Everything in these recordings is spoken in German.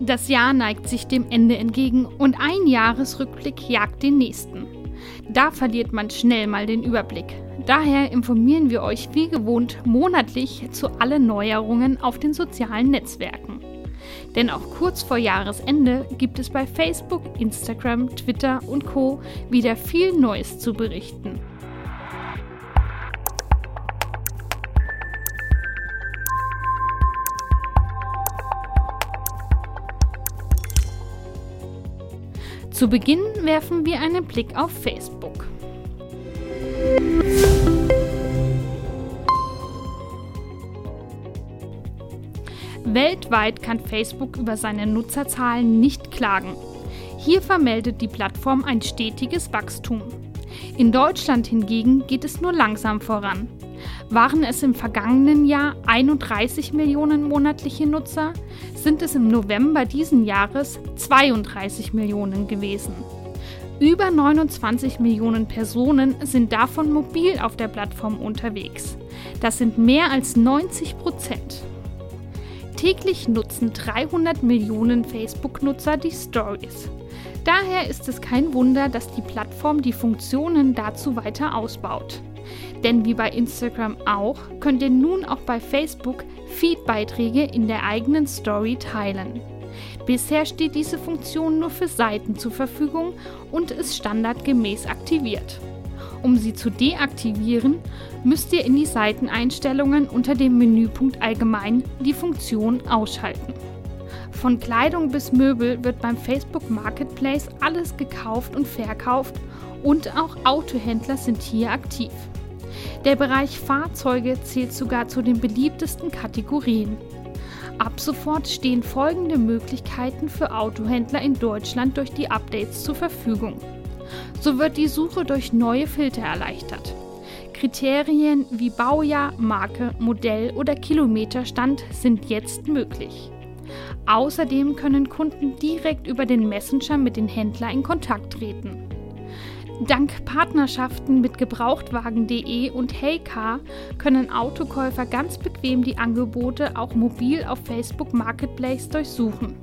Das Jahr neigt sich dem Ende entgegen und ein Jahresrückblick jagt den nächsten. Da verliert man schnell mal den Überblick. Daher informieren wir euch wie gewohnt monatlich zu allen Neuerungen auf den sozialen Netzwerken. Denn auch kurz vor Jahresende gibt es bei Facebook, Instagram, Twitter und Co wieder viel Neues zu berichten. Zu Beginn werfen wir einen Blick auf Facebook. Weltweit kann Facebook über seine Nutzerzahlen nicht klagen. Hier vermeldet die Plattform ein stetiges Wachstum. In Deutschland hingegen geht es nur langsam voran. Waren es im vergangenen Jahr 31 Millionen monatliche Nutzer, sind es im November diesen Jahres 32 Millionen gewesen. Über 29 Millionen Personen sind davon mobil auf der Plattform unterwegs. Das sind mehr als 90 Prozent. Täglich nutzen 300 Millionen Facebook-Nutzer die Stories. Daher ist es kein Wunder, dass die Plattform die Funktionen dazu weiter ausbaut. Denn wie bei Instagram auch, könnt ihr nun auch bei Facebook Feed-Beiträge in der eigenen Story teilen. Bisher steht diese Funktion nur für Seiten zur Verfügung und ist standardgemäß aktiviert. Um sie zu deaktivieren, müsst ihr in die Seiteneinstellungen unter dem Menüpunkt Allgemein die Funktion ausschalten. Von Kleidung bis Möbel wird beim Facebook Marketplace alles gekauft und verkauft und auch Autohändler sind hier aktiv. Der Bereich Fahrzeuge zählt sogar zu den beliebtesten Kategorien. Ab sofort stehen folgende Möglichkeiten für Autohändler in Deutschland durch die Updates zur Verfügung. So wird die Suche durch neue Filter erleichtert. Kriterien wie Baujahr, Marke, Modell oder Kilometerstand sind jetzt möglich. Außerdem können Kunden direkt über den Messenger mit den Händlern in Kontakt treten. Dank Partnerschaften mit Gebrauchtwagen.de und Heycar können Autokäufer ganz bequem die Angebote auch mobil auf Facebook Marketplace durchsuchen.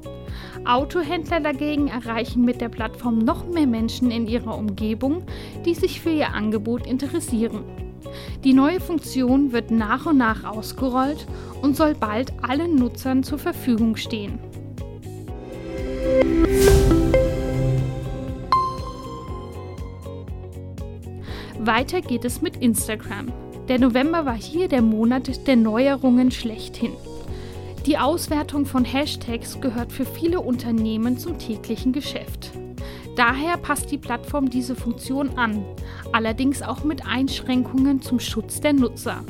Autohändler dagegen erreichen mit der Plattform noch mehr Menschen in ihrer Umgebung, die sich für ihr Angebot interessieren. Die neue Funktion wird nach und nach ausgerollt und soll bald allen Nutzern zur Verfügung stehen. Weiter geht es mit Instagram. Der November war hier der Monat der Neuerungen schlechthin. Die Auswertung von Hashtags gehört für viele Unternehmen zum täglichen Geschäft. Daher passt die Plattform diese Funktion an, allerdings auch mit Einschränkungen zum Schutz der Nutzer.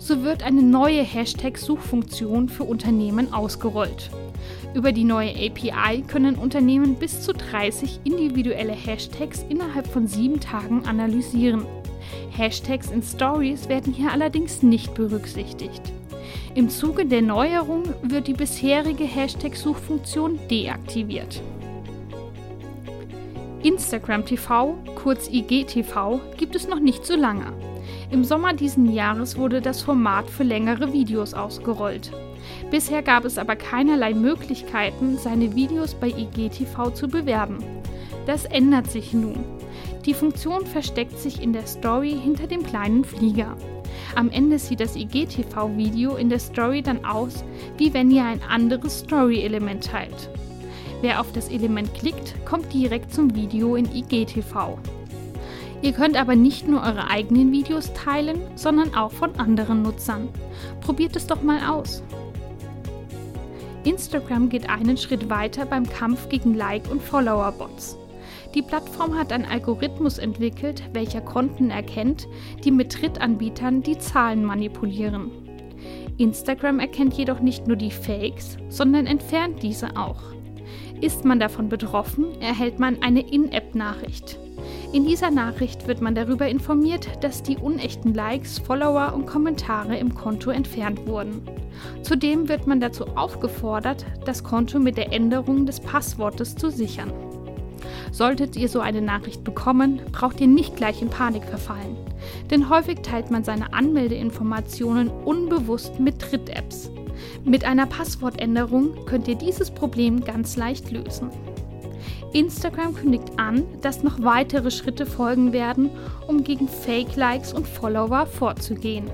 So wird eine neue Hashtag-Suchfunktion für Unternehmen ausgerollt. Über die neue API können Unternehmen bis zu 30 individuelle Hashtags innerhalb von sieben Tagen analysieren. Hashtags in Stories werden hier allerdings nicht berücksichtigt. Im Zuge der Neuerung wird die bisherige Hashtag-Suchfunktion deaktiviert. Instagram TV, kurz IGTV, gibt es noch nicht so lange. Im Sommer diesen Jahres wurde das Format für längere Videos ausgerollt. Bisher gab es aber keinerlei Möglichkeiten, seine Videos bei IGTV zu bewerben. Das ändert sich nun. Die Funktion versteckt sich in der Story hinter dem kleinen Flieger. Am Ende sieht das IGTV-Video in der Story dann aus, wie wenn ihr ein anderes Story-Element teilt. Wer auf das Element klickt, kommt direkt zum Video in IGTV. Ihr könnt aber nicht nur eure eigenen Videos teilen, sondern auch von anderen Nutzern. Probiert es doch mal aus. Instagram geht einen Schritt weiter beim Kampf gegen Like- und Follower-Bots. Die Plattform hat einen Algorithmus entwickelt, welcher Konten erkennt, die mit Drittanbietern die Zahlen manipulieren. Instagram erkennt jedoch nicht nur die Fakes, sondern entfernt diese auch. Ist man davon betroffen, erhält man eine In-App-Nachricht. In dieser Nachricht wird man darüber informiert, dass die unechten Likes, Follower und Kommentare im Konto entfernt wurden. Zudem wird man dazu aufgefordert, das Konto mit der Änderung des Passwortes zu sichern. Solltet ihr so eine Nachricht bekommen, braucht ihr nicht gleich in Panik verfallen. Denn häufig teilt man seine Anmeldeinformationen unbewusst mit Dritt-Apps. Mit einer Passwortänderung könnt ihr dieses Problem ganz leicht lösen. Instagram kündigt an, dass noch weitere Schritte folgen werden, um gegen Fake-Likes und Follower vorzugehen.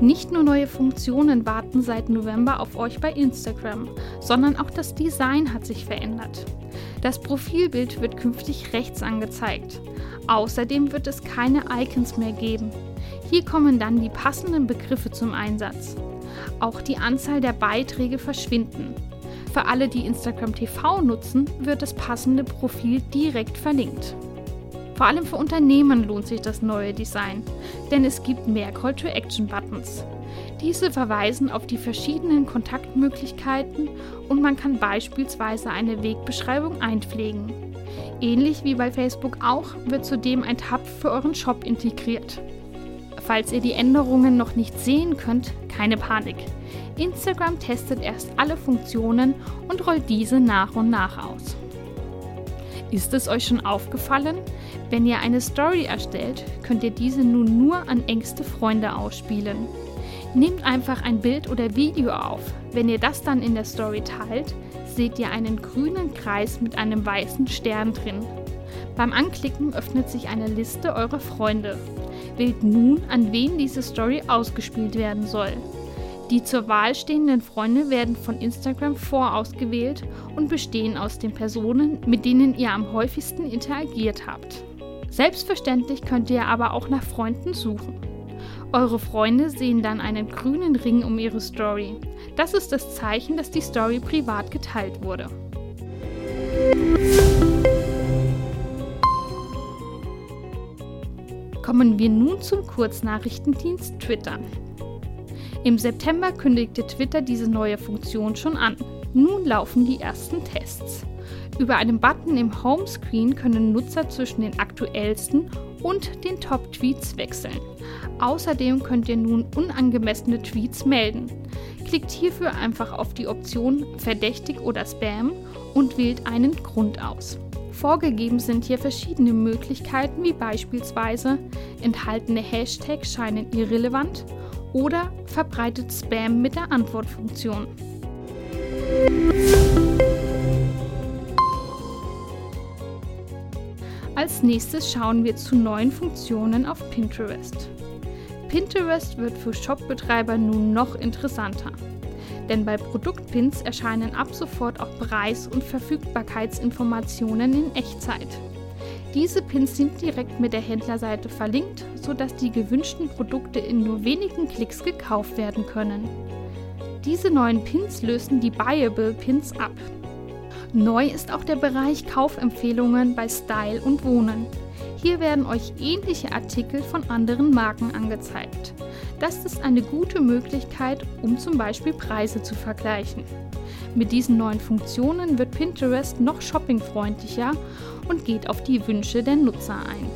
Nicht nur neue Funktionen warten seit November auf euch bei Instagram, sondern auch das Design hat sich verändert. Das Profilbild wird künftig rechts angezeigt. Außerdem wird es keine Icons mehr geben. Hier kommen dann die passenden Begriffe zum Einsatz. Auch die Anzahl der Beiträge verschwinden. Für alle, die Instagram TV nutzen, wird das passende Profil direkt verlinkt. Vor allem für Unternehmen lohnt sich das neue Design, denn es gibt mehr Call-to-Action-Buttons. Diese verweisen auf die verschiedenen Kontaktmöglichkeiten und man kann beispielsweise eine Wegbeschreibung einpflegen. Ähnlich wie bei Facebook auch wird zudem ein Tab für euren Shop integriert. Falls ihr die Änderungen noch nicht sehen könnt, keine Panik. Instagram testet erst alle Funktionen und rollt diese nach und nach aus. Ist es euch schon aufgefallen? Wenn ihr eine Story erstellt, könnt ihr diese nun nur an engste Freunde ausspielen. Nehmt einfach ein Bild oder Video auf. Wenn ihr das dann in der Story teilt, seht ihr einen grünen Kreis mit einem weißen Stern drin. Beim Anklicken öffnet sich eine Liste eurer Freunde. Wählt nun, an wen diese Story ausgespielt werden soll. Die zur Wahl stehenden Freunde werden von Instagram vorausgewählt und bestehen aus den Personen, mit denen ihr am häufigsten interagiert habt. Selbstverständlich könnt ihr aber auch nach Freunden suchen. Eure Freunde sehen dann einen grünen Ring um ihre Story. Das ist das Zeichen, dass die Story privat geteilt wurde. Kommen wir nun zum Kurznachrichtendienst Twitter. Im September kündigte Twitter diese neue Funktion schon an. Nun laufen die ersten Tests. Über einen Button im Homescreen können Nutzer zwischen den aktuellsten und den Top-Tweets wechseln. Außerdem könnt ihr nun unangemessene Tweets melden. Klickt hierfür einfach auf die Option Verdächtig oder Spam und wählt einen Grund aus. Vorgegeben sind hier verschiedene Möglichkeiten, wie beispielsweise enthaltene Hashtags scheinen irrelevant oder verbreitet Spam mit der Antwortfunktion. Als nächstes schauen wir zu neuen Funktionen auf Pinterest. Pinterest wird für Shopbetreiber nun noch interessanter. Denn bei Produktpins erscheinen ab sofort auch Preis- und Verfügbarkeitsinformationen in Echtzeit. Diese Pins sind direkt mit der Händlerseite verlinkt, sodass die gewünschten Produkte in nur wenigen Klicks gekauft werden können. Diese neuen Pins lösen die Buyable Pins ab. Neu ist auch der Bereich Kaufempfehlungen bei Style und Wohnen. Hier werden euch ähnliche Artikel von anderen Marken angezeigt. Das ist eine gute Möglichkeit, um zum Beispiel Preise zu vergleichen. Mit diesen neuen Funktionen wird Pinterest noch shoppingfreundlicher und geht auf die Wünsche der Nutzer ein.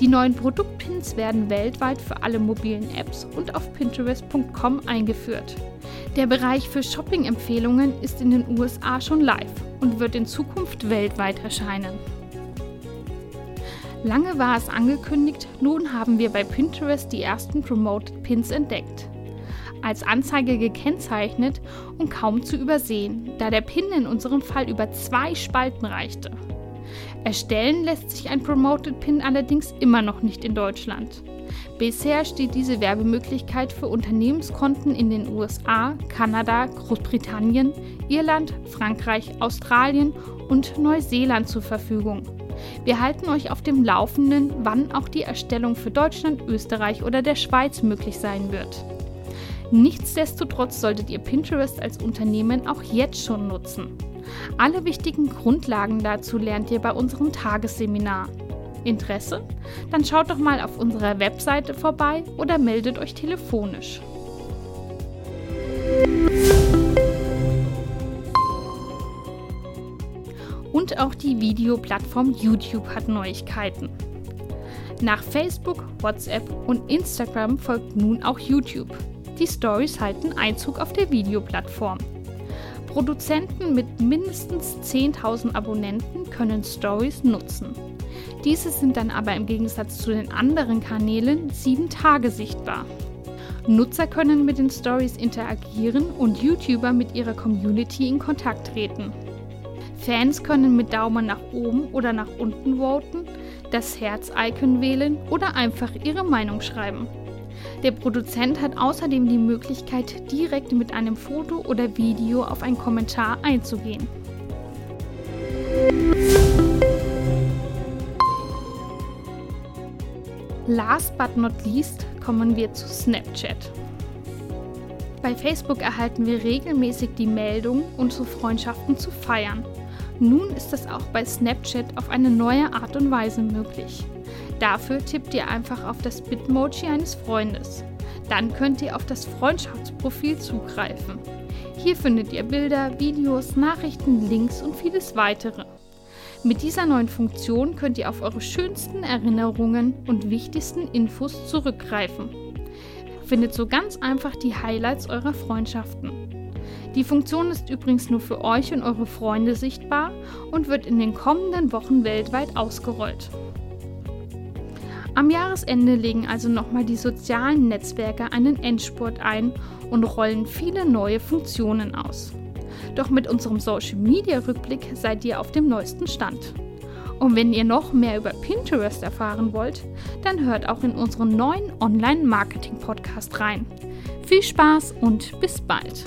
Die neuen Produktpins werden weltweit für alle mobilen Apps und auf pinterest.com eingeführt. Der Bereich für Shopping-Empfehlungen ist in den USA schon live und wird in Zukunft weltweit erscheinen. Lange war es angekündigt, nun haben wir bei Pinterest die ersten Promoted Pins entdeckt als Anzeige gekennzeichnet und kaum zu übersehen, da der Pin in unserem Fall über zwei Spalten reichte. Erstellen lässt sich ein Promoted Pin allerdings immer noch nicht in Deutschland. Bisher steht diese Werbemöglichkeit für Unternehmenskonten in den USA, Kanada, Großbritannien, Irland, Frankreich, Australien und Neuseeland zur Verfügung. Wir halten euch auf dem Laufenden, wann auch die Erstellung für Deutschland, Österreich oder der Schweiz möglich sein wird. Nichtsdestotrotz solltet ihr Pinterest als Unternehmen auch jetzt schon nutzen. Alle wichtigen Grundlagen dazu lernt ihr bei unserem Tagesseminar. Interesse? Dann schaut doch mal auf unserer Webseite vorbei oder meldet euch telefonisch. Auch die Videoplattform YouTube hat Neuigkeiten. Nach Facebook, WhatsApp und Instagram folgt nun auch YouTube. Die Stories halten Einzug auf der Videoplattform. Produzenten mit mindestens 10.000 Abonnenten können Stories nutzen. Diese sind dann aber im Gegensatz zu den anderen Kanälen sieben Tage sichtbar. Nutzer können mit den Stories interagieren und YouTuber mit ihrer Community in Kontakt treten. Fans können mit Daumen nach oben oder nach unten voten, das Herz-Icon wählen oder einfach ihre Meinung schreiben. Der Produzent hat außerdem die Möglichkeit, direkt mit einem Foto oder Video auf einen Kommentar einzugehen. Last but not least kommen wir zu Snapchat. Bei Facebook erhalten wir regelmäßig die Meldung, unsere Freundschaften zu feiern. Nun ist das auch bei Snapchat auf eine neue Art und Weise möglich. Dafür tippt ihr einfach auf das Bitmoji eines Freundes. Dann könnt ihr auf das Freundschaftsprofil zugreifen. Hier findet ihr Bilder, Videos, Nachrichten, Links und vieles weitere. Mit dieser neuen Funktion könnt ihr auf eure schönsten Erinnerungen und wichtigsten Infos zurückgreifen. Findet so ganz einfach die Highlights eurer Freundschaften. Die Funktion ist übrigens nur für euch und eure Freunde sichtbar und wird in den kommenden Wochen weltweit ausgerollt. Am Jahresende legen also nochmal die sozialen Netzwerke einen Endspurt ein und rollen viele neue Funktionen aus. Doch mit unserem Social Media Rückblick seid ihr auf dem neuesten Stand. Und wenn ihr noch mehr über Pinterest erfahren wollt, dann hört auch in unseren neuen Online-Marketing-Podcast rein. Viel Spaß und bis bald!